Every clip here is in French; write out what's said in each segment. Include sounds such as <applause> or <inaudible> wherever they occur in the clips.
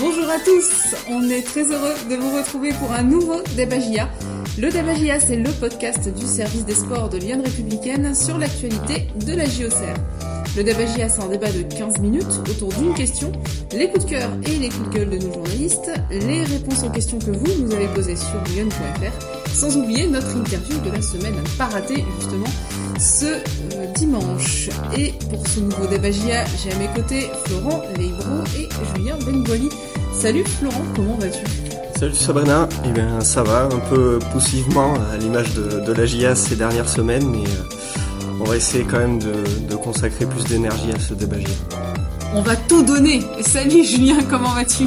Bonjour à tous, on est très heureux de vous retrouver pour un nouveau débat JA. Le débat JA, c'est le podcast du service des sports de Lyon Républicaine sur l'actualité de la JOCR. Le débat JA, c'est un débat de 15 minutes autour d'une question, les coups de cœur et les coups de gueule de nos journalistes, les réponses aux questions que vous nous avez posées sur lyon.fr, sans oublier notre interview de la semaine à pas rater justement ce euh, dimanche. Et pour ce nouveau débat JA, j'ai à mes côtés Florent Leibro et Julien Benvoli. Salut Florent, comment vas-tu? Salut Sabrina, eh bien ça va, un peu poussivement à l'image de, de la JA ces dernières semaines, mais euh, on va essayer quand même de, de consacrer plus d'énergie à ce débat. On va tout donner. Salut Julien, comment vas-tu?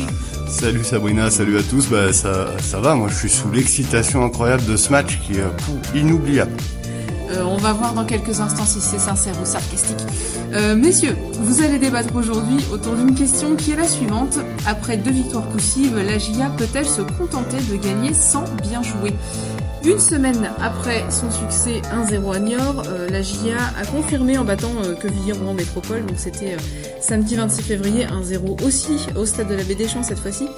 Salut Sabrina, salut à tous. Bah ça, ça va. Moi, je suis sous l'excitation incroyable de ce match qui est euh, inoubliable. Euh, on va voir dans quelques instants si c'est sincère ou sarcastique. Euh, messieurs, vous allez débattre aujourd'hui autour d'une question qui est la suivante. Après deux victoires poussives, la GIA peut-elle se contenter de gagner sans bien jouer? Une semaine après son succès 1-0 à Niort, euh, la GIA a confirmé en battant euh, Quevilly-Rouen Métropole, donc c'était euh, samedi 26 février 1-0 aussi au stade de la Baie des Champs cette fois-ci.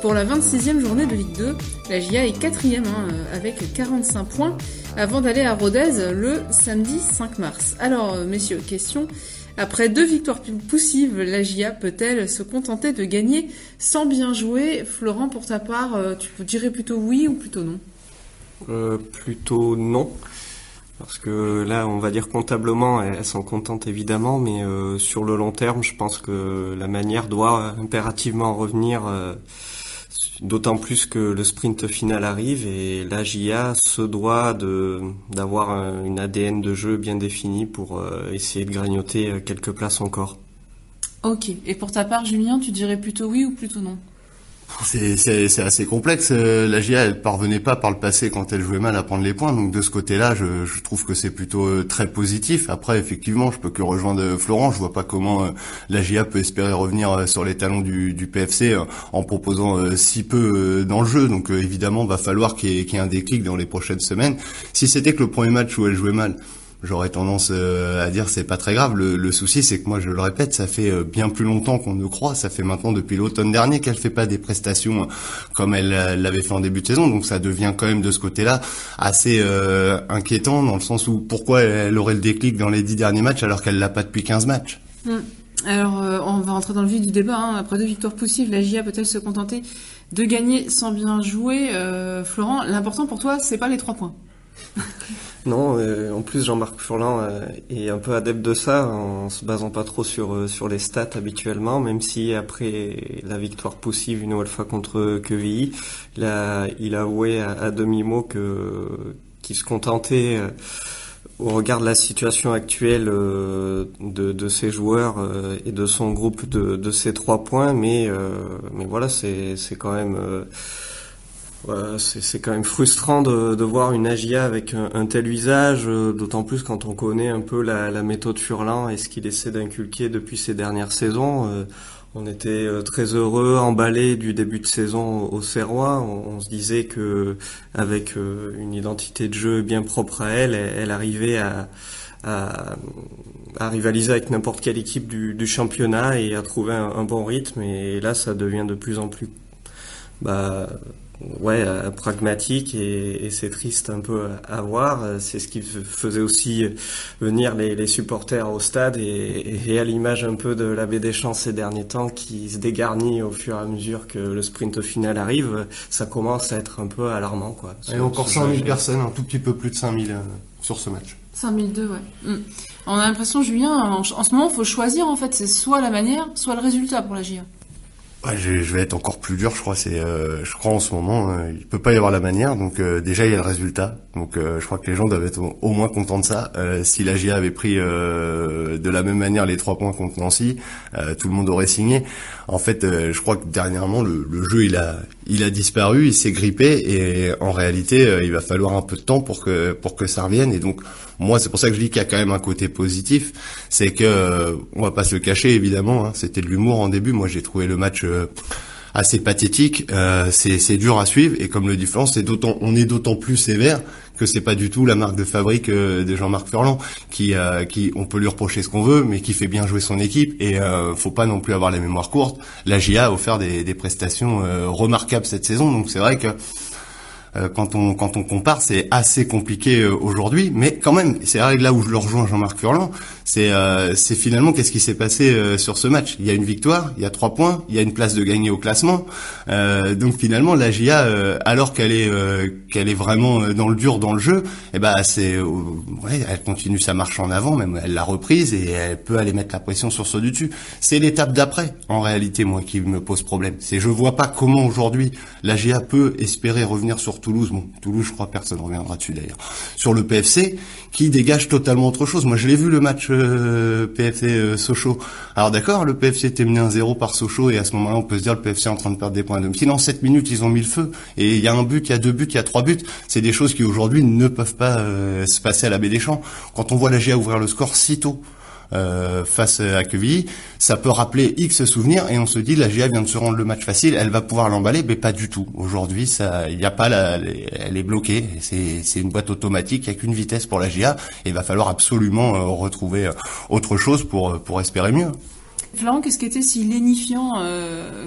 Pour la 26e journée de Ligue 2, la GIA est quatrième hein, euh, avec 45 points avant d'aller à Rodez le samedi 5 mars. Alors euh, messieurs, question. Après deux victoires poussives, la GIA peut-elle se contenter de gagner sans bien jouer? Florent, pour ta part, euh, tu dirais plutôt oui ou plutôt non? Plutôt non. Parce que là, on va dire comptablement, elles s'en contentent évidemment, mais sur le long terme, je pense que la manière doit impérativement revenir, d'autant plus que le sprint final arrive et la JA se doit d'avoir un- une ADN de jeu bien définie pour euh, essayer de grignoter euh, quelques places encore. Ok. Et pour ta part, Julien, tu dirais plutôt oui ou plutôt non? C'est assez complexe. Euh, La GIA, elle parvenait pas par le passé quand elle jouait mal à prendre les points. Donc de ce côté-là, je, je trouve que c'est plutôt euh, très positif. Après, effectivement, je peux que rejoindre euh, Florent. Je vois pas comment la GIA peut espérer revenir sur les talons du, du PFC en proposant si peu dans le jeu. Donc évidemment, va falloir qu'il y, y ait un déclic dans les prochaines semaines. Si c'était que le premier match où elle jouait mal. J'aurais tendance euh, à dire c'est pas très grave. Le, souci c'est que moi je le répète, ça fait euh, bien plus longtemps qu'on ne croit. Ça fait maintenant depuis l'automne dernier qu'elle fait pas des prestations comme elle euh, l'avait fait en début de saison. Donc ça devient quand même de ce côté-là assez inquiétant dans le sens où pourquoi elle aurait le déclic dans les dix derniers matchs alors qu'elle l'a pas depuis 15 matchs. Alors, euh, on va rentrer dans le vif du débat. hein. Après deux victoires poussives, la GIA peut-elle se contenter de gagner sans bien jouer? Florent, l'important pour toi, c'est pas les trois points. Non, euh, en plus Jean-Marc Furlan euh, est un peu adepte de ça, en se basant pas trop sur euh, sur les stats habituellement, même si après la victoire poussive une fois contre Quevilly, il a, il a avoué à, à demi-mot que qu'il se contentait euh, au regard de la situation actuelle euh, de, de ses joueurs euh, et de son groupe de, de ces trois points, mais euh, mais voilà, c'est c'est quand même c'est quand même frustrant de, voir une AGIA avec un, tel visage, euh, d'autant plus quand on connaît un peu la, méthode Furlan et ce qu'il essaie d'inculquer depuis ces dernières saisons. Euh, on était euh, très heureux, emballés du début de saison au Serrois. On, se disait que avec une identité de jeu bien propre à elle, elle, arrivait à, rivaliser avec n'importe quelle équipe du, du championnat et à trouver un, un bon rythme. Et là, ça devient de plus en plus bah, ouais, euh, pragmatique et, et c'est triste un peu à voir. Euh, C'est ce qui faisait aussi venir les, les supporters au stade et, et à l'image un peu de la baie des Champs ces derniers temps qui se dégarnit au fur et à mesure que le sprint final arrive, ça commence à être un peu alarmant quoi. Et encore sur 5000 ce- personnes, un tout petit peu plus de 5000 euh, sur ce match. 5002, ouais. Mm. On a l'impression, Julien, en, en ce moment, il faut choisir, en fait. C'est soit la manière, soit le résultat pour la GIA. Ouais, je, vais être encore plus dur, je crois. C'est, euh, je crois en ce moment, euh, il peut pas y avoir la manière. Donc euh, déjà il y a le résultat. Donc euh, je crois que les gens doivent être au, moins contents de ça. Euh, si la GIA avait pris euh, de la même manière les trois points contre Nancy, euh, tout le monde aurait signé. En fait, euh, je crois que dernièrement le, le jeu il a, il a disparu, il s'est grippé et en réalité euh, il va falloir un peu de temps pour que pour que ça revienne. Et donc moi c'est pour ça que je dis qu'il y a quand même un côté positif, c'est que on va pas se le cacher évidemment. hein, C'était de l'humour en début. Moi j'ai trouvé le match assez pathétique. Euh, c'est dur à suivre et comme le dit Florence, c'est d'autant on est d'autant plus sévère que c'est pas du tout la marque de fabrique euh, de Jean-Marc Furlan qui euh, qui on peut lui reprocher ce qu'on veut mais qui fait bien jouer son équipe et euh, faut pas non plus avoir la mémoire courte. La GIA a offert des, prestations remarquables cette saison donc c'est vrai que quand on quand on compare, c'est assez compliqué euh, aujourd'hui, mais quand même, c'est là où je le rejoins Jean-Marc Furlan, c'est euh, c'est finalement qu'est-ce qui s'est passé sur ce match Il y a une victoire, il y a trois points, il y a une place de gagner au classement, donc finalement la GIA, alors qu'elle est qu'elle est vraiment dans le dur dans le jeu, eh ben c'est ouais, elle continue sa marche en avant, même elle l'a reprise et elle peut aller mettre la pression sur ceux du dessus. C'est l'étape d'après, en réalité, moi qui me pose problème. C'est je vois pas comment aujourd'hui la GIA peut espérer revenir sur Toulouse, bon, Toulouse, je crois personne reviendra dessus d'ailleurs, sur le PFC, qui dégage totalement autre chose. Moi, je l'ai vu le match euh, PFC euh, Sochaux. Alors d'accord, le PFC était mené 1-0 par Sochaux et à ce moment-là, on peut se dire le PFC est en train de perdre des points à domicile. En 7 minutes, ils ont mis le feu et il y a un but, il y a deux buts, il y a trois buts. C'est des choses qui aujourd'hui ne peuvent pas euh, se passer à la baie des Champs. Quand on voit la GA ouvrir le score si tôt, euh, face à Quevilly, ça peut rappeler X souvenirs et on se dit la GA vient de se rendre le match facile, elle va pouvoir l'emballer, mais pas du tout. Aujourd'hui, ça, il n'y a pas la, elle est bloquée. C'est, c'est une boîte automatique, il n'y a qu'une vitesse pour la GA et il va falloir absolument euh, retrouver euh, autre chose pour pour espérer mieux. Florent, qu'est-ce qui était si lénifiant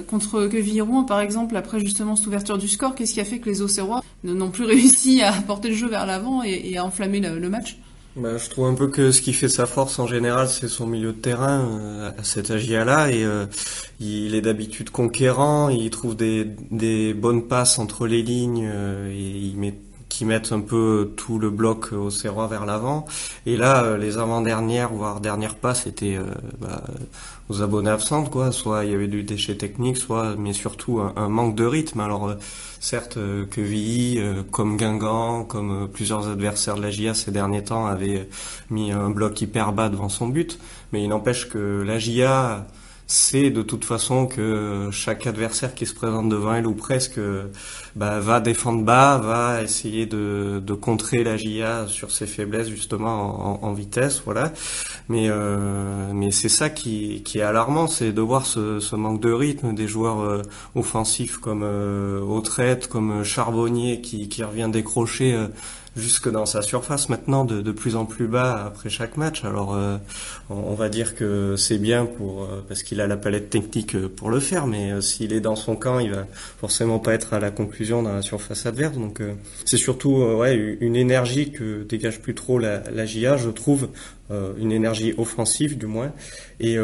contre Quevilly-Rouen, par exemple, après justement cette ouverture du score? Qu'est-ce qui a fait que les Auxerrois n'ont plus <laughs> réussi à porter le jeu vers l'avant et, à enflammer le match? Bah, je trouve un peu que ce qui fait sa force en général, c'est son milieu de terrain euh, à cet AGIA-là. Et euh, il est d'habitude conquérant, il trouve des, bonnes passes entre les lignes euh, et il met qui mettent un peu tout le bloc au Serrois vers l'avant. Et là, les avant-dernières, voire dernières passes étaient bah, aux abonnés absentes, quoi. Soit il y avait du déchet technique, soit, mais surtout un, manque de rythme. Alors, Certes, euh, que VI, euh, comme Guingamp, comme euh, plusieurs adversaires de la GIA ces derniers temps, avaient mis un bloc hyper bas devant son but, mais il n'empêche que la GIA sait de toute façon que chaque adversaire qui se présente devant elle ou presque bah, va défendre bas, va essayer de, de, contrer la GIA sur ses faiblesses justement en, en vitesse, voilà. Mais euh, mais c'est ça qui, qui est alarmant, c'est de voir ce, ce, manque de rythme des joueurs euh, offensifs comme euh, Autrette, comme Charbonnier qui, qui revient décrocher euh, jusque dans sa surface maintenant de, de, plus en plus bas après chaque match. Alors euh, on, va dire que c'est bien pour euh, parce qu'il a la palette technique euh, pour le faire, mais s'il est dans son camp, il va forcément pas être à la conclusion dans la surface adverse. Donc c'est surtout ouais une énergie que dégage plus trop la, la GIA, je trouve, une énergie offensive du moins, et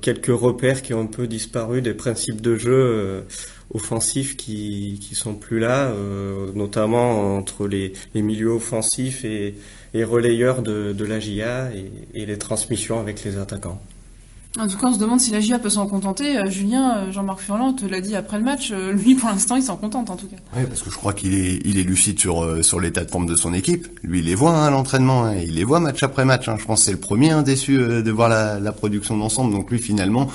quelques repères qui ont un peu disparu des principes de jeu offensifs qui qui sont plus là, euh, notamment entre les, les milieux offensifs et, et relayeurs de, de la GIA et, et les transmissions avec les attaquants. En tout cas, on se demande si la GIA peut s'en contenter. Euh, Julien, euh, Jean-Marc Furlan te l'a dit après le match. lui, pour l'instant, il s'en contente en tout cas. Oui, parce que je crois qu'il est, il est lucide sur sur l'état de forme de son équipe. Lui, il les voit hein, à l'entraînement. Hein, il les voit match après match. Hein. Je pense que c'est le premier hein, déçu de voir la, la production d'ensemble. Donc lui, finalement,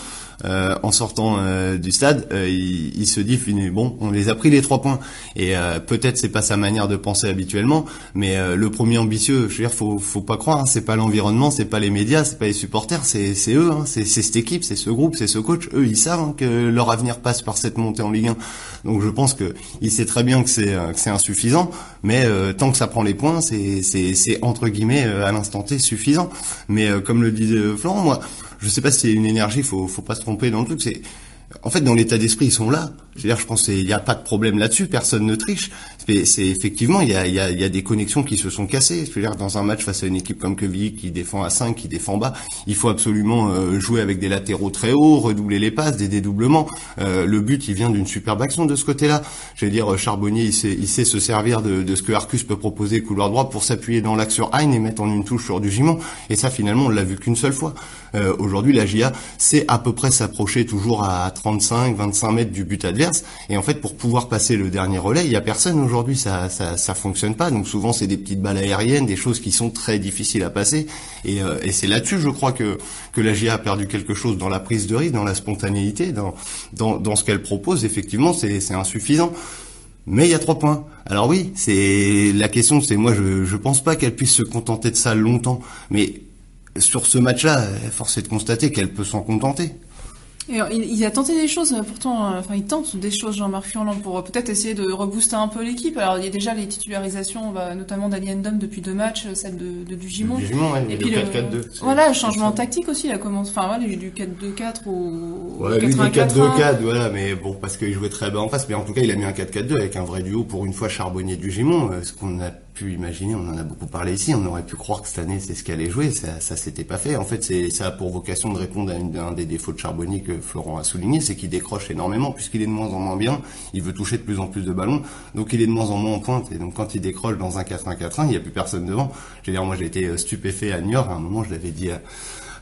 euh, en sortant euh, du stade, euh, il, se dit bon, on les a pris les trois points. Et peut-être c'est pas sa manière de penser habituellement, mais le premier ambitieux, je veux dire, faut faut pas croire, hein, c'est pas l'environnement, c'est pas les médias, c'est pas les supporters, c'est eux, hein, c'est cette équipe, c'est ce groupe, c'est ce coach. Eux, ils savent hein, que leur avenir passe par cette montée en Ligue 1. Donc je pense que il sait très bien que c'est que c'est insuffisant, mais tant que ça prend les points, c'est c'est entre guillemets à l'instant T suffisant. Mais comme le dit Florent, moi je sais pas si c'est une énergie, faut, faut pas se tromper dans le truc. C'est, en fait, dans l'état d'esprit, ils sont là. C'est-à-dire, je pense qu'il n'y a pas de problème là-dessus, personne ne triche. C'est effectivement, il y a, y, a, y a, des connexions qui se sont cassées. Je veux dire, dans un match face à une équipe comme Quevilly qui défend à 5, qui défend bas, il faut absolument euh, jouer avec des latéraux très hauts, redoubler les passes, des dédoublements. Euh, le but, il vient d'une superbe action de ce côté-là. Je veux dire, Charbonnier, il sait, il sait se servir de, de, ce que Arcus peut proposer couloir droit pour s'appuyer dans l'axe sur Hein et mettre en une touche sur du Gimon. Et ça, finalement, on l'a vu qu'une seule fois. Euh, Aujourd'hui, la GIA sait à peu près s'approcher toujours à 35, 25 mètres du but adverse. Et en fait, pour pouvoir passer le dernier relais, il y a personne aujourd'hui. Ça, ça, ça fonctionne pas. Donc souvent, c'est des petites balles aériennes, des choses qui sont très difficiles à passer. Et, euh, et c'est là-dessus, je crois que que la GIA a perdu quelque chose dans la prise de risque, dans la spontanéité, dans dans, dans ce qu'elle propose. Effectivement, c'est insuffisant. Mais il y a trois points. Alors oui, c'est la question, c'est moi je je pense pas qu'elle puisse se contenter de ça longtemps. Mais sur ce match-là, force est de constater qu'elle peut s'en contenter. Et il, a tenté des choses, pourtant, euh, enfin, il tente des choses, Jean-Marc Furlan, pour peut-être essayer de rebooster un peu l'équipe. Alors, il y a déjà les titularisations, bah, notamment d'Alien Dom depuis deux matchs, celle de, de Dugimon. Dugimon, ouais, et puis le 4-4-2. Voilà, le changement tactique aussi, il a commencé, enfin, voilà, du 4-2-4 au, ouais, 4-2-4, voilà, mais bon, parce qu'il jouait très bas en face, mais en tout cas, il a mis un 4-4-2 avec un vrai duo pour une fois Charbonnier-Dugimon, euh, ce qu'on a pu imaginer, on en a beaucoup parlé ici, on aurait pu croire que cette année c'est ce qu'elle allait jouer, ça, ça s'était pas fait. En fait, c'est ça a pour vocation de répondre à, un des défauts de Charbonnier que Florent a souligné, c'est qu'il décroche énormément puisqu'il est de moins en moins bien, il veut toucher de plus en plus de ballons, donc il est de moins en moins en pointe. Et donc quand il décroche dans un 4-1-4-1, il n'y a plus personne devant. Je dire, moi j'ai été euh, stupéfait à New York, à un moment je l'avais dit à,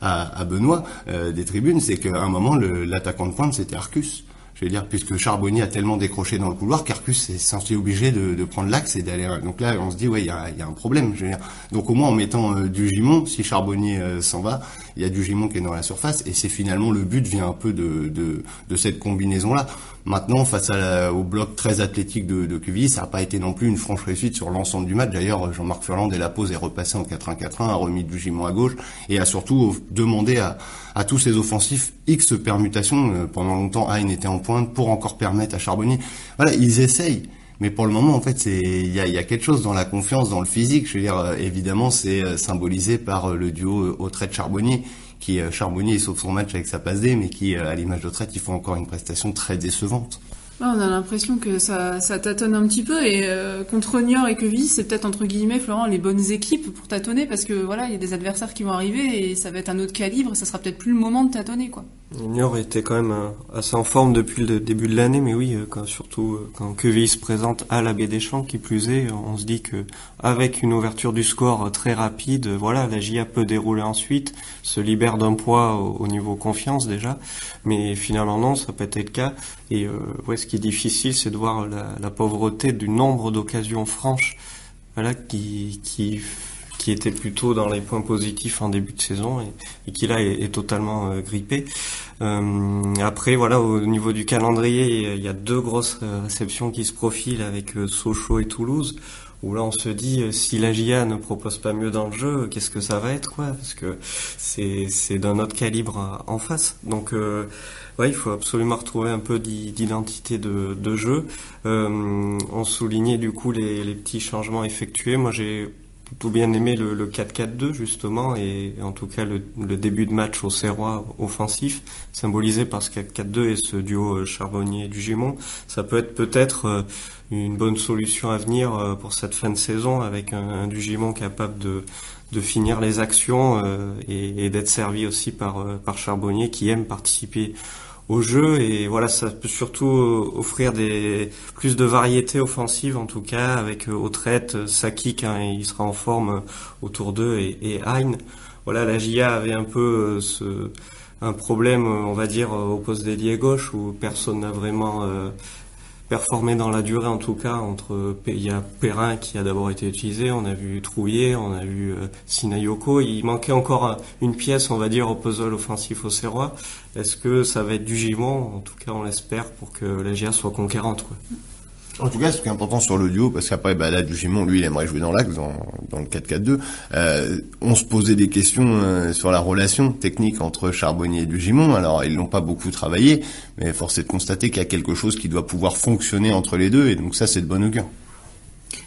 à, Benoît euh, des tribunes, c'est qu'à un moment l'attaquant de pointe c'était Arcus je veux dire, puisque Charbonnier a tellement décroché dans le couloir, qu'Arcus est censé obligé de, de prendre l'axe et d'aller. Donc là, on se dit, ouais, il y a, y a, un problème. Je veux dire. Donc au moins en mettant euh, du Gimon, si Charbonnier euh, s'en va, il y a du Gimon qui est dans la surface, et c'est finalement le but vient un peu de, de, de cette combinaison-là. Maintenant, face à au bloc très athlétique de, de ça n'a pas été non plus une franche réussite sur l'ensemble du match. D'ailleurs, Jean-Marc Furland, dès la pause, est repassé en 4-1-4-1, a remis du Gimon à gauche, et a surtout demandé à, à tous ses offensifs X permutations. Euh, pendant longtemps, Hein était en pour encore permettre à Charbonnier. Voilà, ils essayent. Mais pour le moment, en fait, c'est il y a, quelque chose dans la confiance, dans le physique. Je veux dire, euh, évidemment, c'est euh, symbolisé par le duo au trait de Charbonnier qui euh, Charbonnier sauve son match avec sa passe D, mais qui, euh, à l'image de Traite, il faut encore une prestation très décevante. on a l'impression que ça, tâtonne un petit peu et euh, contre Niort et Quevilly, c'est peut-être entre guillemets, Florent, les bonnes équipes pour tâtonner parce que voilà, il y a des adversaires qui vont arriver et ça va être un autre calibre, ça sera peut-être plus le moment de tâtonner quoi. Niort était quand même assez en forme depuis le début de l'année, mais oui, quand, surtout quand Quevilly se présente à la baie des Champs, qui plus est, on se dit que avec une ouverture du score très rapide, voilà, la GIA peut dérouler ensuite, se libère d'un poids au, niveau confiance déjà, mais finalement non, ça peut être le cas. Et euh, ouais, ce qui est difficile, c'est de voir la, la pauvreté du nombre d'occasions franches, voilà, qui qui qui était plutôt dans les points positifs en début de saison et, qui là est, totalement euh, grippé. Euh, après, voilà, au niveau du calendrier, il y a deux grosses euh, réceptions qui se profilent avec Sochaux et Toulouse où là on se dit si la GIA ne propose pas mieux dans le jeu, qu'est-ce que ça va être quoi? Parce que c'est c'est d'un autre calibre en face. Donc euh, ouais, il faut absolument retrouver un peu d'identité de, de jeu. Euh, on soulignait du coup les, les petits changements effectués. Moi j'ai plutôt bien aimé le, le 4-4-2 justement et en tout cas le, le début de match au Serrois offensif symbolisé par ce 4-4-2 et ce duo euh, Charbonnier du Gimon ça peut être peut-être euh, une bonne solution à venir euh, pour cette fin de saison avec un, un Dugimon capable de, de finir les actions et, et d'être servi aussi par, par Charbonnier qui aime participer au jeu et voilà ça peut surtout offrir des plus de variété offensive en tout cas avec au traite Saki quand il sera en forme autour d'eux et, et Hein. Voilà la GIA avait un peu ce, un problème on va dire au poste d'ailier gauche où personne n'a vraiment performé dans la durée en tout cas entre il y a Perrin qui a d'abord été utilisé, on a vu Trouillet, on a vu euh, Sinayoko, il manquait encore une pièce on va dire au puzzle offensif au Serrois. Est-ce que ça va être du givant En tout cas on l'espère pour que la GIA soit conquérante. Quoi. En tout cas, ce qui est important sur l'audio, parce qu'après, bah, là, Dugimon, lui, il aimerait jouer dans l'axe, dans, dans le 4-4-2. Euh, on se posait des questions euh, sur la relation technique entre Charbonnier et Dugimon. Alors, ils n'ont pas beaucoup travaillé, mais force est de constater qu'il y a quelque chose qui doit pouvoir fonctionner entre les deux, et donc ça, c'est de bon augure.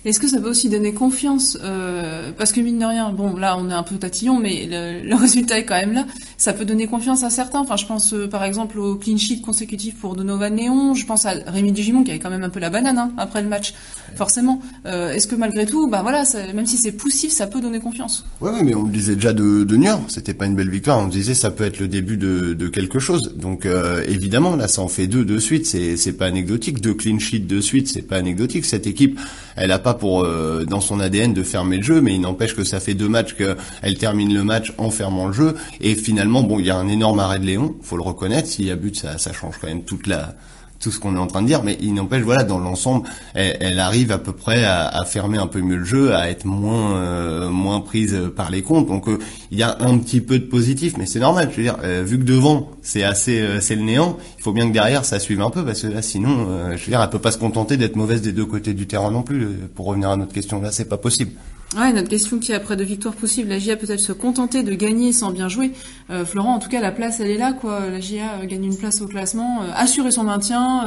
Est-ce que ça peut aussi donner confiance euh, Parce que mine de rien, bon, là, on est un peu tatillon, mais le, <laughs> résultat est quand même là. Ça peut donner confiance à certains. Enfin, je pense euh, par exemple au clean sheet consécutif pour Donovan Néon. Je pense à Rémi Dugimon qui avait quand même un peu la banane hein, après le match, forcément. Euh, Est-ce que malgré tout, bah voilà, même si c'est poussif, ça peut donner confiance? Ouais, ouais mais on le disait déjà de, de Niort. C'était pas une belle victoire. On disait ça peut être le début de, de quelque chose. Donc euh, évidemment, là, ça en fait deux de suite. C'est pas anecdotique. Deux clean sheets de suite, c'est pas anecdotique. Cette équipe, elle a pas pour euh, dans son ADN de fermer le jeu, mais il n'empêche que ça fait deux matchs qu'elle termine le match en fermant le jeu. Et finalement, bon, il y a un énorme arrêt de Léon, faut le reconnaître. S'il y a but, ça, ça change quand même toute la tout ce qu'on est en train de dire, mais il n'empêche, voilà, dans l'ensemble, elle, arrive à peu près à, à, fermer un peu mieux le jeu, à être moins euh, moins prise par les comptes. Donc euh, il y a un petit peu de positif, mais c'est normal. Je veux dire, euh, vu que devant c'est assez c'est le néant, il faut bien que derrière ça suive un peu, parce que là sinon, je veux dire, elle peut pas se contenter d'être mauvaise des deux côtés du terrain non plus. Pour revenir à notre question là, c'est pas possible. Ouais, notre question qui est après deux victoires possibles, la GIA peut-elle se contenter de gagner sans bien jouer? Euh, Florent, en tout cas, la place, elle est là, quoi. La GIA gagne une place au classement, assurer son maintien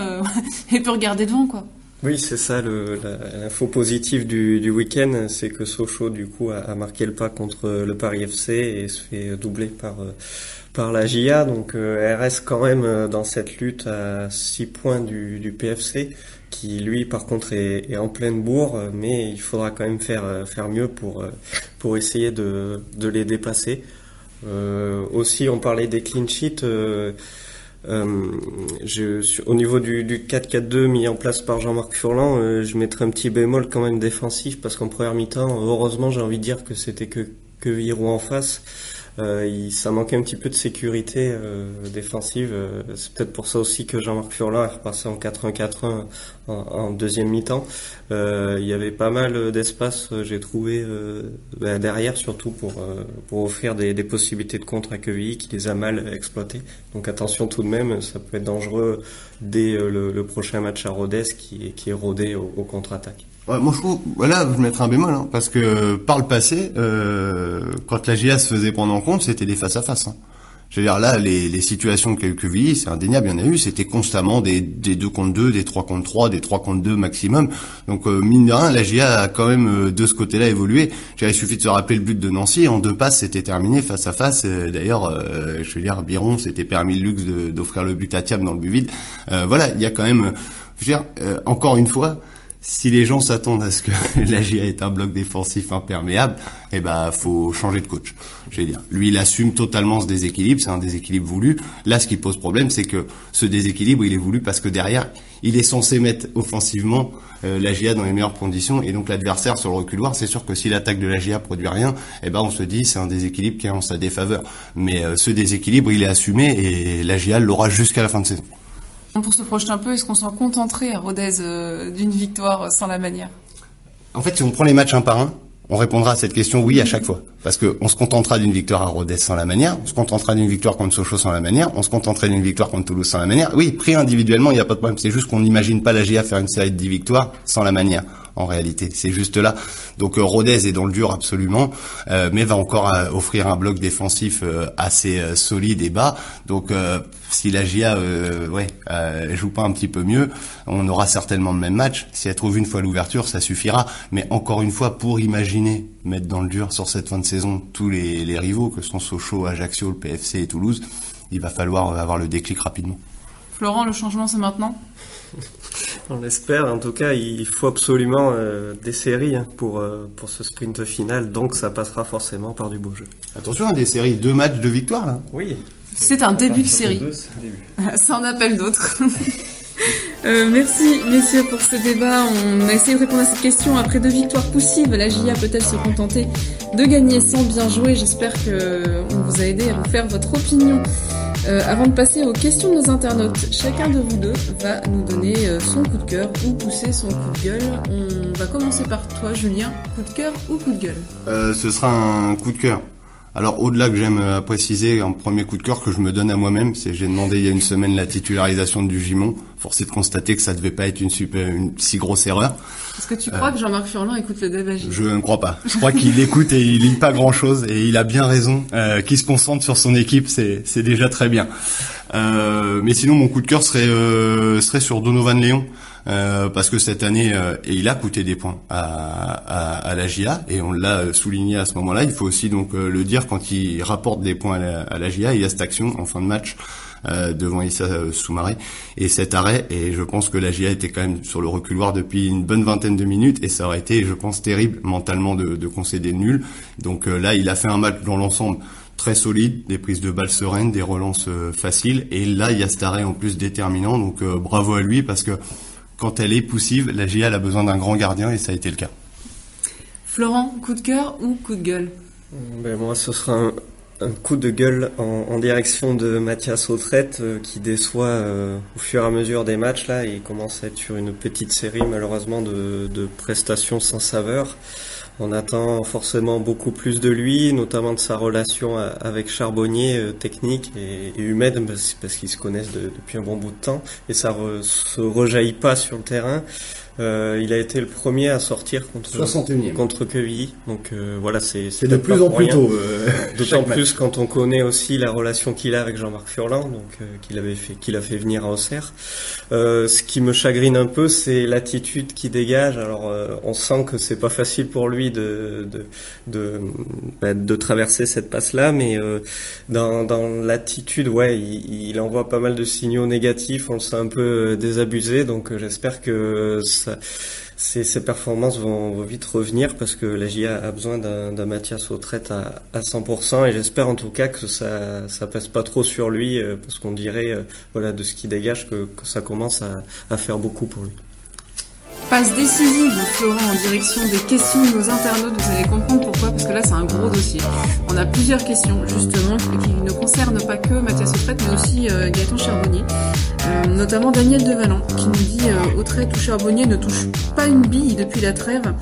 <laughs> et peut regarder devant, quoi. Oui, c'est ça l'info positive du, du week-end, c'est que Sochaux du coup a, marqué le pas contre le Paris FC et se fait doubler par par la GIA. Donc elle reste quand même dans cette lutte à 6 points du, du PFC qui lui par contre est, en pleine bourre, mais il faudra quand même faire faire mieux pour pour essayer de, de les dépasser. Euh, aussi, on parlait des clean sheets. Euh, euh, je, au niveau du, du 4-4-2 mis en place par Jean-Marc Furlan, euh, je mettrais un petit bémol quand même défensif parce qu'en première mi-temps, heureusement, j'ai envie de dire que c'était que que Virou en face. Euh, il, ça manquait un petit peu de sécurité euh, défensive. Euh, c'est peut-être pour ça aussi que Jean-Marc Furlan est repassé en 4-1-4-1 en, en, deuxième mi-temps. il y avait pas mal d'espace, j'ai trouvé, bah, derrière surtout pour, pour offrir des, des, possibilités de contre à Quevilly qui les a mal exploitées. Donc attention tout de même, ça peut être dangereux dès le, le prochain match à Rodez qui, qui est rodé au, au contre-attaque moi je trouve, voilà, je mettrais un bémol, hein, parce que par le passé, euh, quand la GIA se faisait prendre en compte, c'était des face à face. Hein. Je veux dire là, les, les situations que Quevilly, c'est indéniable, il y en a eu, c'était constamment des, des 2 contre 2, des 3 contre 3, des 3 contre 2 maximum. Donc euh, mine de rien, la GIA a quand même euh, de ce côté-là évolué. Il suffit de se rappeler le but de Nancy, en deux passes c'était terminé face à face. D'ailleurs, euh, je veux dire, Biron s'était permis le luxe d'offrir le but à Thiam dans le but vide. voilà, il y a quand même, je veux dire, encore une fois, si les gens s'attendent à ce que <laughs> la GIA est un bloc défensif imperméable, eh ben faut changer de coach. Je dire, lui il assume totalement ce déséquilibre, c'est un déséquilibre voulu. Là, ce qui pose problème, c'est que ce déséquilibre, il est voulu parce que derrière, il est censé mettre offensivement euh, la GIA dans les meilleures conditions et donc l'adversaire sur le reculoir, c'est sûr que si l'attaque de la GIA produit rien, eh ben on se dit c'est un déséquilibre qui est en sa défaveur. Mais euh, ce déséquilibre, il est assumé et la GIA l'aura jusqu'à la fin de saison. Pour se projeter un peu, est-ce qu'on s'en contenterait à Rodez euh, d'une victoire sans la manière? En fait, si on prend les matchs un par un, on répondra à cette question oui à chaque fois. Parce qu'on se contentera d'une victoire à Rodez sans la manière, on se contentera d'une victoire contre Sochaux sans la manière, on se contenterait d'une victoire contre Toulouse sans la manière. Oui, pris individuellement, il n'y a pas de problème. C'est juste qu'on n'imagine pas la GA faire une série de 10 victoires sans la manière en réalité. C'est juste là. Donc euh, Rodez est dans le dur absolument, euh, mais va encore euh, offrir un bloc défensif assez solide et bas. Donc si la GIA ouais, joue pas un petit peu mieux, on aura certainement le même match. Si elle trouve une fois l'ouverture, ça suffira. Mais encore une fois, pour imaginer mettre dans le dur sur cette fin de saison tous les, les rivaux, que sont Sochaux, Ajaccio, le PFC et Toulouse, il va falloir avoir le déclic rapidement. Florent, le changement c'est maintenant? On l'espère. En tout cas, il faut absolument euh, des séries hein, pour, euh, pour ce sprint final. Donc, ça passera forcément par du beau jeu. Attention, hein, des séries, deux matchs de victoire là. Oui. C'est un début de série. <laughs> ça en appelle d'autres. <laughs> Euh, merci messieurs pour ce débat. On a essayé de répondre à cette question. Après deux victoires possibles, la GIA peut-elle se contenter de gagner sans bien jouer? J'espère que on vous a aidé à vous faire votre opinion. Euh, avant de passer aux questions de nos internautes, chacun de vous deux va nous donner euh, son coup de cœur ou pousser son coup de gueule. On va commencer par toi, Julien. Coup de cœur ou coup de gueule? Euh, Ce sera un coup de cœur. Alors au-delà que j'aime euh, préciser, un premier coup de cœur que je me donne à moi-même, c'est j'ai demandé il y a une semaine la titularisation du Gimon. Forcé de constater que ça devait pas être une super, une si grosse erreur. Est-ce que tu crois que Jean-Marc Furlan écoute le débat Je ne crois pas. Je crois qu'il écoute et il lit pas grand-chose et il a bien raison. Euh, qu'il se concentre sur son équipe, c'est c'est déjà très bien. Euh, mais sinon mon coup de cœur serait euh, serait sur Donovan Léon. Euh, parce que cette année, euh, et il a coûté des points à, à, à la GIA, et on l'a souligné à ce moment-là. Il faut aussi donc euh, le dire quand il rapporte des points à la, à la GIA, il y a cette action en fin de match devant Issa Soumaré et cet arrêt. Et je pense que la GIA était quand même sur le reculoir depuis une bonne vingtaine de minutes, et ça aurait été, je pense, terrible mentalement de, de concéder nul. Donc là, il a fait un match dans l'ensemble très solide, des prises de balles sereines, des relances faciles. Et là, il y a cet arrêt en plus déterminant. Donc bravo à lui parce que quand elle est poussive, la GIA a besoin d'un grand gardien et ça a été le cas. Florent, coup de cœur ou coup de gueule? Ben Moi, ce sera un, coup de gueule en, direction de Mathias Autrette euh, qui déçoit euh, au fur et à mesure des matchs. Là, il commence à être sur une petite série malheureusement de, de prestations sans saveur. On attend forcément beaucoup plus de lui, notamment de sa relation avec Charbonnier, euh, technique et, humaine, parce, qu'ils se connaissent depuis un bon bout de temps, et ça ne se rejaillit pas sur le terrain. Euh, il a été le premier à sortir contre 61e. contre Quevilly. Donc euh, voilà, c'est C'est de plus en plus tôt. euh, <laughs> D'autant plus quand on connaît aussi la relation qu'il a avec Jean-Marc Furlan, donc euh, qu'il avait fait, qu'il a fait venir à Auxerre. Ce qui me chagrine un peu, c'est l'attitude qu'il dégage. Alors, on sent que c'est pas facile pour lui de de de, bah, de traverser cette passe-là, mais euh, dans dans l'attitude, ouais, il, il envoie pas mal de signaux négatifs. On le sent un peu désabusé, donc j'espère que ces, ces performances vont, vite revenir parce que la GIA a besoin d'un Mathias Autrette à, à 100% et j'espère en tout cas que ça ça pèse pas trop sur lui euh, parce qu'on dirait euh, voilà de ce qui dégage que, ça commence à faire beaucoup pour lui. Passe décisive, Florent, en direction des questions de nos internautes. Vous allez comprendre pourquoi, parce que là, c'est un gros dossier. On a plusieurs questions, justement, qui ne concernent pas que Mathias Autrette, mais aussi euh, Gaëtan Charbonnier. Euh, notamment Daniel Devalan, qui nous dit euh, ou Charbonnier ne touche pas une bille depuis la trêve.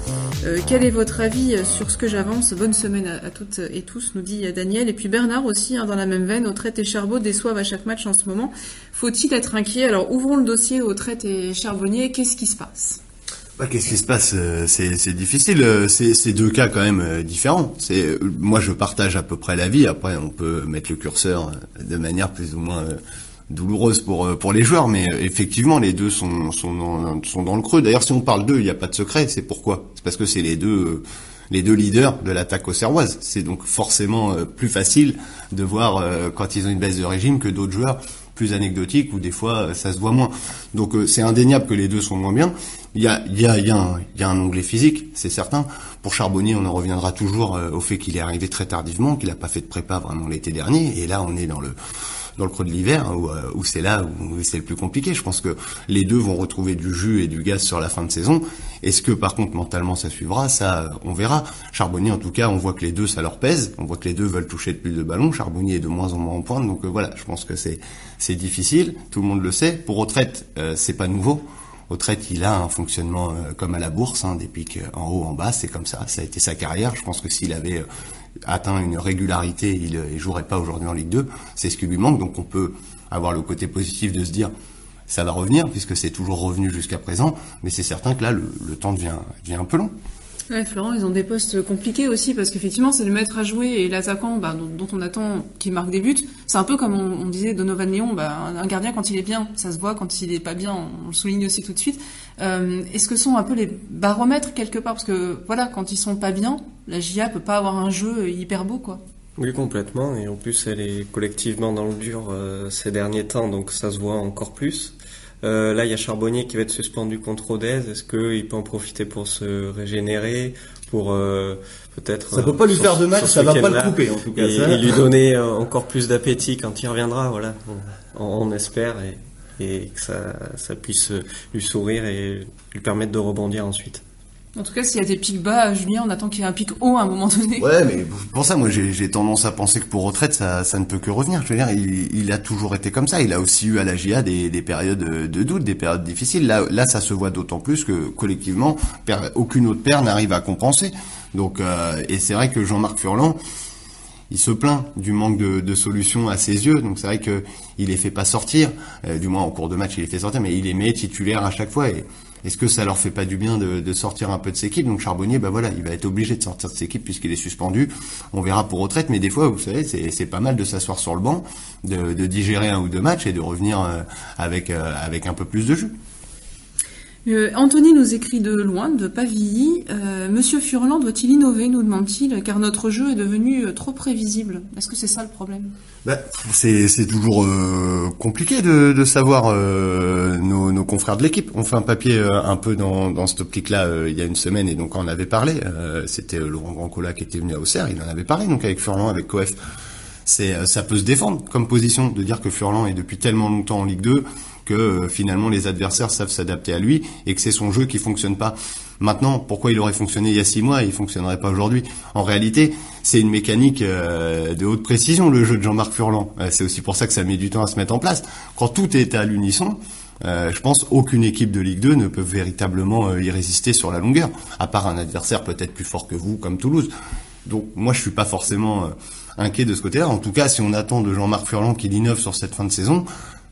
Euh, quel est votre avis euh, sur ce que j'avance? Bonne semaine à, toutes et tous, nous dit euh, Daniel. Et puis Bernard aussi, hein, dans la même veine, Autrette et Charbot déçoivent à chaque match en ce moment. Faut-il être inquiet? Alors, ouvrons le dossier Autrette et Charbonnier. Qu'est-ce qui se passe? Bah, Qu'est-ce qui se passe Euh, C'est difficile. euh, C'est deux cas quand même euh, différents. C'est moi je partage à peu près l'avis. Après on peut mettre le curseur de manière plus ou moins douloureuse pour pour les joueurs, mais effectivement les deux sont sont dans, sont dans le creux. D'ailleurs si on parle d'eux, il n'y a pas de secret. C'est pourquoi? C'est parce que c'est les deux les deux leaders de l'attaque auxerroise. C'est donc forcément plus facile de voir quand ils ont une baisse de régime que d'autres joueurs plus anecdotiques où des fois ça se voit moins. Donc c'est indéniable que les deux sont moins bien. Il y a, y a, y a, un, y a un onglet physique, c'est certain. Pour Charbonnier, on en reviendra toujours euh, au fait qu'il est arrivé très tardivement, qu'il n'a pas fait de prépa vraiment l'été dernier. Et là, on est dans le dans le creux de l'hiver, où, euh, où c'est là où c'est le plus compliqué. Je pense que les deux vont retrouver du jus et du gaz sur la fin de saison. Est-ce que par contre mentalement ça suivra? Ça, on verra. Charbonnier, en tout cas, on voit que les deux ça leur pèse. On voit que les deux veulent toucher le plus de ballons. Charbonnier est de moins en moins en pointe, donc euh, voilà. Je pense que c'est c'est difficile. Tout le monde le sait. Pour retraite, euh, c'est pas nouveau. Autrette, il a un fonctionnement euh, comme à la bourse, hein, des pics euh, en haut, en bas, c'est comme ça. Ça a été sa carrière. Je pense que s'il avait euh, atteint une régularité, il ne jouerait pas aujourd'hui en Ligue 2. C'est ce qui lui manque. Donc on peut avoir le côté positif de se dire ça va revenir puisque c'est toujours revenu jusqu'à présent. Mais c'est certain que là, le, temps devient un peu long. Ouais, Florent, ils ont des postes compliqués aussi parce qu'effectivement, c'est le maître à jouer et l'attaquant bah, dont, on attend qu'il marque des buts. C'est un peu comme on, disait Donovan Léon, bah, un, un gardien quand il est bien, ça se voit, quand il est pas bien, on le souligne aussi tout de suite. Euh, Est-ce que sont un peu les baromètres quelque part? Parce que voilà, quand ils sont pas bien, la GIA peut pas avoir un jeu hyper beau, quoi. Oui, complètement. Et en plus, elle est collectivement dans le dur euh, ces derniers temps, donc ça se voit encore plus. Euh, là, il y a Charbonnier qui va être suspendu contre Rodez. Est-ce qu'il peut en profiter pour se régénérer, pour euh, peut-être Ça peut euh, pas lui sur- faire de mal, ça va pas le couper en tout cas. et, ça. et lui donner euh, encore plus d'appétit quand il reviendra. Voilà, on, on espère et, et que ça, ça puisse lui sourire et lui permettre de rebondir ensuite. En tout cas, s'il y a des pics bas, Julien, on attend qu'il y ait un pic haut à un moment donné. Ouais, mais pour ça, moi, j'ai tendance à penser que pour retraite, ça, ne peut que revenir. Je veux dire, il, a toujours été comme ça. Il a aussi eu à la GIA des, des périodes de doute, des périodes difficiles. Là, là, ça se voit d'autant plus que collectivement, aucune autre paire n'arrive à compenser. Donc, euh, et c'est vrai que Jean-Marc Furlan, il se plaint du manque de, de solutions à ses yeux. Donc c'est vrai que il les fait pas sortir. Euh, du moins en cours de match, il les fait sortir, mais il les met titulaires à chaque fois. Et est-ce que ça leur fait pas du bien de, sortir un peu de ses équipes Donc Charbonnier, bah voilà, il va être obligé de sortir de ses équipes puisqu'il est suspendu. On verra pour retraite, mais des fois, vous savez, c'est c'est pas mal de s'asseoir sur le banc, de, de digérer un ou deux matchs et de revenir euh, avec euh, avec un peu plus de jus. Euh, Anthony nous écrit de loin, de Pavilly. Euh, Monsieur Furlan doit-il innover, nous demande-t-il, car notre jeu est devenu euh, trop prévisible. Est-ce que c'est ça le problème? Bah, c'est toujours euh, compliqué de, savoir nos, confrères de l'équipe. On fait un papier un peu dans, dans cette optique-là il y a une semaine et donc on en avait parlé. C'était Laurent Grandcola qui était venu à Auxerre, il en avait parlé donc avec Furlan, avec Coef. Ça peut se défendre comme position de dire que Furlan est depuis tellement longtemps en Ligue 2 que euh, finalement les adversaires savent s'adapter à lui et que c'est son jeu qui fonctionne pas. Maintenant, pourquoi il aurait fonctionné il y a six mois et il fonctionnerait pas aujourd'hui? En réalité, c'est une mécanique euh, de haute précision le jeu de Jean-Marc Furlan. Euh, c'est aussi pour ça que ça met du temps à se mettre en place. Quand tout est à l'unisson, euh, je pense aucune équipe de Ligue 2 ne peut véritablement y résister sur la longueur, à part un adversaire peut-être plus fort que vous, comme Toulouse. Donc moi je suis pas forcément euh, inquiet de ce côté-là. En tout cas, si on attend de Jean-Marc Furlan qu'il innove sur cette fin de saison,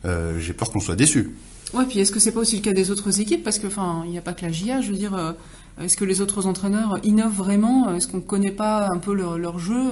euh, j'ai peur qu'on soit déçu. Ouais, puis est-ce que c'est pas aussi le cas des autres équipes? Parce que, enfin, il n'y a pas que la GIA, je veux dire, euh, est-ce que les autres entraîneurs innovent vraiment? Est-ce qu'on ne connaît pas un peu leur, leur jeu?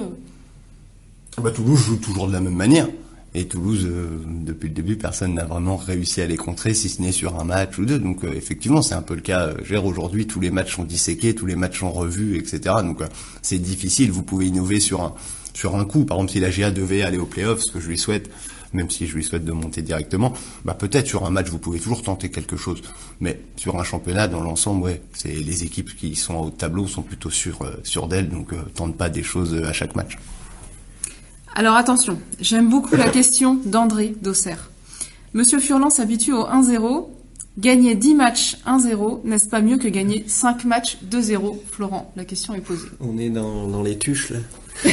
Bah, Toulouse joue toujours de la même manière. Et Toulouse, euh, depuis le début, personne n'a vraiment réussi à les contrer, si ce n'est sur un match ou deux. Donc euh, effectivement, c'est un peu le cas. Gère aujourd'hui, tous les matchs sont disséqués, tous les matchs sont revus, etc. Donc c'est difficile. Vous pouvez innover sur un sur un coup. Par exemple, si la GA devait aller au playoff, ce que je lui souhaite, même si je lui souhaite de monter directement, bah peut-être sur un match vous pouvez toujours tenter quelque chose, mais sur un championnat dans l'ensemble, ouais, c'est les équipes qui sont au tableau sont plutôt sûres euh, sur d'elles, donc euh, tentent pas des choses euh, à chaque match. Alors attention, j'aime beaucoup la <laughs> question d'André Dosser. Monsieur Furlan s'habitue au 1-0. Gagner 10 matchs 1-0, n'est-ce pas mieux que gagner 5 matchs 2-0 Florent, la question est posée. On est dans, dans les tuches là. <laughs>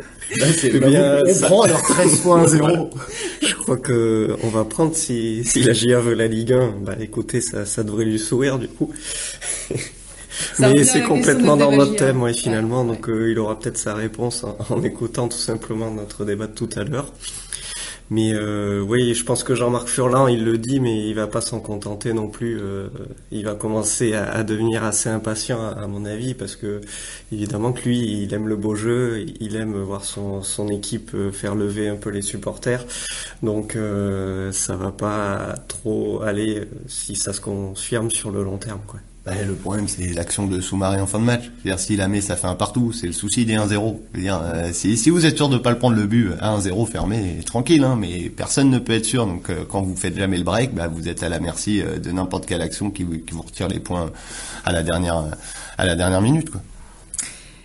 <laughs> c'est bien, on ça... prend alors 13 points 0. Je crois que on va prendre si, si la GIA veut la Ligue 1. Bah écoutez, ça, ça devrait lui sourire du coup. Mais c'est complètement dans notre thème, ouais, finalement. Donc euh, il aura peut-être sa réponse en, en, écoutant tout simplement notre débat de tout à l'heure. Mais euh, oui, je pense que Jean-Marc Furlan, il le dit, mais il va pas s'en contenter non plus. Euh, il va commencer à, devenir assez impatient, à, mon avis, parce que évidemment que lui, il aime le beau jeu, il aime voir son, équipe euh, faire lever un peu les supporters. Donc euh, ça va pas trop aller si ça se confirme sur le long terme, quoi. Bah, le problème, c'est l'action de sous-marin en fin de match. C'est-à-dire, s'il la met, ça fait un partout. C'est le souci des 1-0. dire euh, si, vous êtes sûr de pas le prendre le but, 1-0 fermé, tranquille, hein, mais personne ne peut être sûr. Donc, euh, quand vous faites jamais le break, bah, vous êtes à la merci euh, de n'importe quelle action qui, vous retire les points à la dernière, minute.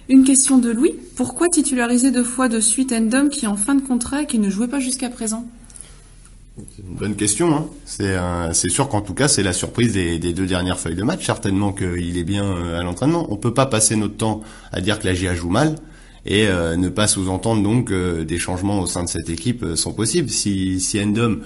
Une question de Louis. Pourquoi titulariser deux fois de suite Endom qui est en fin de contrat et qui ne jouait pas jusqu'à présent? Une bonne question. Hein. C'est euh, sûr qu'en tout cas, c'est la surprise des, des, deux dernières feuilles de match. Certainement qu'il est bien euh, à l'entraînement. On peut pas passer notre temps à dire que la GIA joue mal et euh, ne pas sous-entendre donc des changements au sein de cette équipe sont possibles. Si, si Endom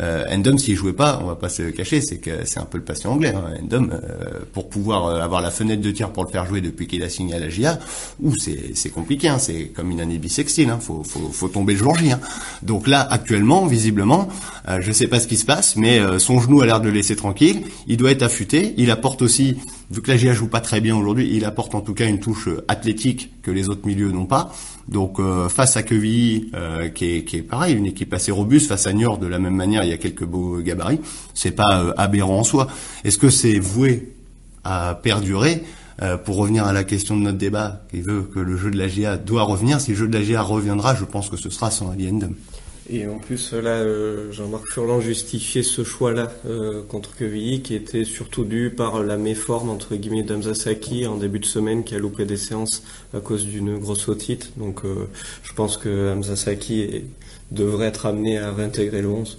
euh, Endom, s'il jouait pas, on va pas se cacher, c'est que c'est un peu le patient anglais. Hein. Endom, euh, pour pouvoir euh, avoir la fenêtre de tir pour le faire jouer depuis qu'il a signé à la GIA, ou c'est compliqué. Hein. C'est comme une année bisextile. Hein. Faut, faut, faut tomber le jour J. Hein. Donc là, actuellement, visiblement, euh, je sais pas ce qui se passe, mais euh, son genou a l'air de le laisser tranquille. Il doit être affûté. Il apporte aussi, vu que la GIA joue pas très bien aujourd'hui, il apporte en tout cas une touche athlétique que les autres milieux n'ont pas. Donc euh, face à Quevilly, euh, qui, est, qui est pareil, une équipe assez robuste, face à Niort de la même manière, il y a quelques beaux gabarits, c'est pas euh, aberrant en soi. Est-ce que c'est voué à perdurer? Pour revenir à la question de notre débat, qui veut que le jeu de la GA doit revenir, si le jeu de la GA reviendra, je pense que ce sera sans Aliendum. Et en plus, là, euh, Jean-Marc Furlan justifiait ce choix-là euh, contre Quevilly, qui était surtout dû par la méforme, entre guillemets, d'Amza Saki en début de semaine, qui a loupé des séances à cause d'une grosse otite. Donc, euh, je pense que Hamza Saki devrait être amené à réintégrer le 11.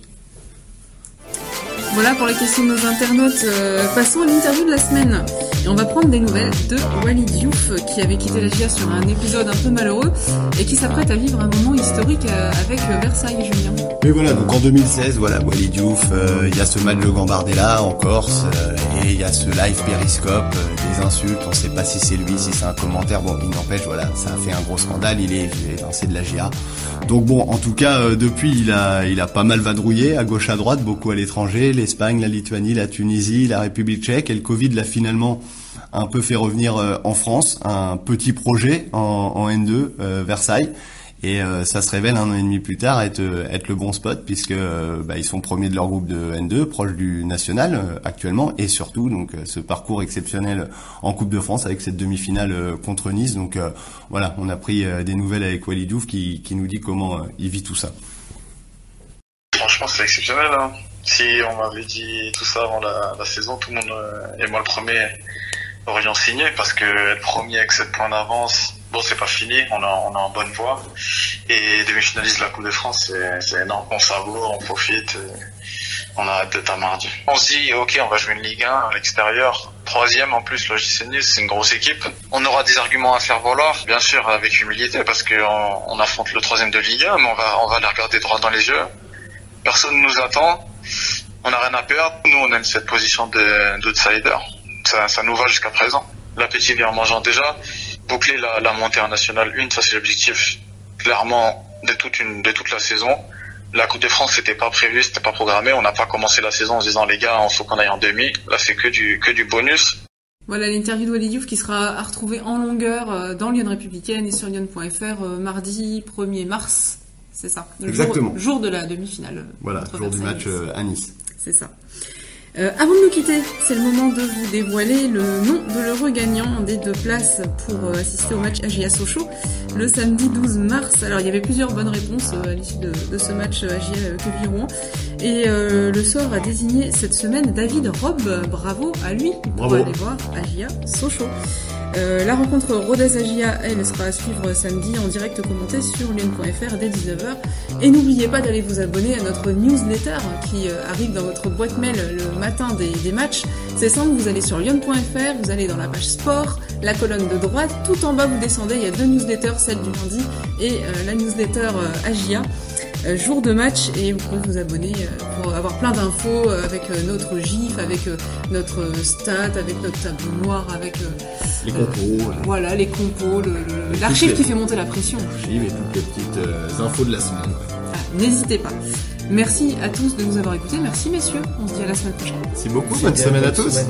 Voilà pour les questions de nos internautes. Euh, passons à l'interview de la semaine. Et on va prendre des nouvelles de Walid Diouf qui avait quitté la GIA sur un épisode un peu malheureux et qui s'apprête à vivre un moment historique euh, avec Versailles, Julien. Mais voilà, donc en 2016, voilà, Walid Diouf, euh, il y a ce match de Gambardella en Corse et il y a ce live périscope, des insultes, on sait pas si c'est lui, si c'est un commentaire, bon, il n'empêche, voilà, ça a fait un gros scandale, il est, il est lancé de la GIA. Donc bon, en tout cas, depuis, il a, il a pas mal vadrouillé à gauche à droite, beaucoup à l'étranger, l'Espagne, la Lituanie, la Tunisie, la République tchèque. Et le Covid l'a finalement un peu fait revenir euh, en France, un petit projet en, en N2, euh, Versailles. Et euh, ça se révèle un an et demi plus tard être, être le bon spot puisque bah, ils sont premiers de leur groupe de N2, proche du national actuellement, et surtout donc ce parcours exceptionnel en Coupe de France avec cette demi-finale contre Nice. Donc voilà, on a pris des nouvelles avec Walidouf qui, qui nous dit comment il vit tout ça. Franchement, c'est exceptionnel. Hein. Si on m'avait dit tout ça avant la, saison, tout le monde, et moi le premier, aurions signé parce que être premier avec 7 points d'avance, bon, c'est pas fini, on est, on en bonne voie. Et demi-finaliste de la Coupe de France, c'est énorme. On savoure, on profite, on arrête d'être à mardi. On se dit, ok, on va jouer une Ligue 1 à l'extérieur. Troisième en plus, l'OGC Nice, c'est une grosse équipe. On aura des arguments à faire valoir, bien sûr, avec humilité, parce qu'on on affronte le troisième de Ligue 1, mais on va, on va les regarder droit dans les yeux. Personne nous attend on n'a rien à perdre. Nous, on aime cette position d'outsider. Ça, ça nous va jusqu'à présent. L'appétit vient en mangeant déjà. Boucler la, la montée en National 1, ça c'est l'objectif clairement de toute, une, de toute la saison. la Coupe de France c'était pas prévu, c'était pas programmé. On n'a pas commencé la saison en se disant les gars, il faut qu'on aille en demi. Là c'est que du que du bonus. Voilà l'interview de Wally Diouf qui sera à retrouver en longueur euh, dans Lyon Républicaine et sur lyon.fr euh, mardi 1er mars. C'est ça. Le Exactement. Jour, jour de la demi-finale. Voilà, jour du match euh, à Nice. C'est ça. Euh, avant de nous quitter, c'est le moment de vous dévoiler le nom de l'heureux gagnant des deux places pour euh, assister au match AGIA Sochaux le samedi 12 mars. Alors il y avait plusieurs bonnes réponses euh, à l'issue de, ce match AGIA Quevilly-Rouen. Et euh, le sort a désigné cette semaine David Robb. Bravo à lui pour Bravo. aller voir AGIA Sochaux. Euh, la rencontre Rodez-Agia, elle, sera à suivre samedi en direct commenté sur lyon.fr dès 19h. Et n'oubliez pas d'aller vous abonner à notre newsletter qui euh, arrive dans votre boîte mail le matin des, des matchs. C'est simple, vous allez sur lyon.fr, vous allez dans la page sport, la colonne de droite, tout en bas vous descendez, il y a deux newsletters, celle du lundi et euh, la newsletter euh, Agia. Euh, jour de match et vous pouvez vous abonner euh, pour avoir plein d'infos euh, avec notre gif, avec notre stat, avec notre tableau noir, avec euh, Les compos, euh, voilà les compos, le- le- l'archive qui fait monter la pression. l'archive et toutes les petites euh, infos de la semaine. Ah, N'hésitez pas. Merci à tous de nous avoir écoutés. Merci messieurs. On se dit à la semaine prochaine. Merci beaucoup, bonne semaine à tous. semaine.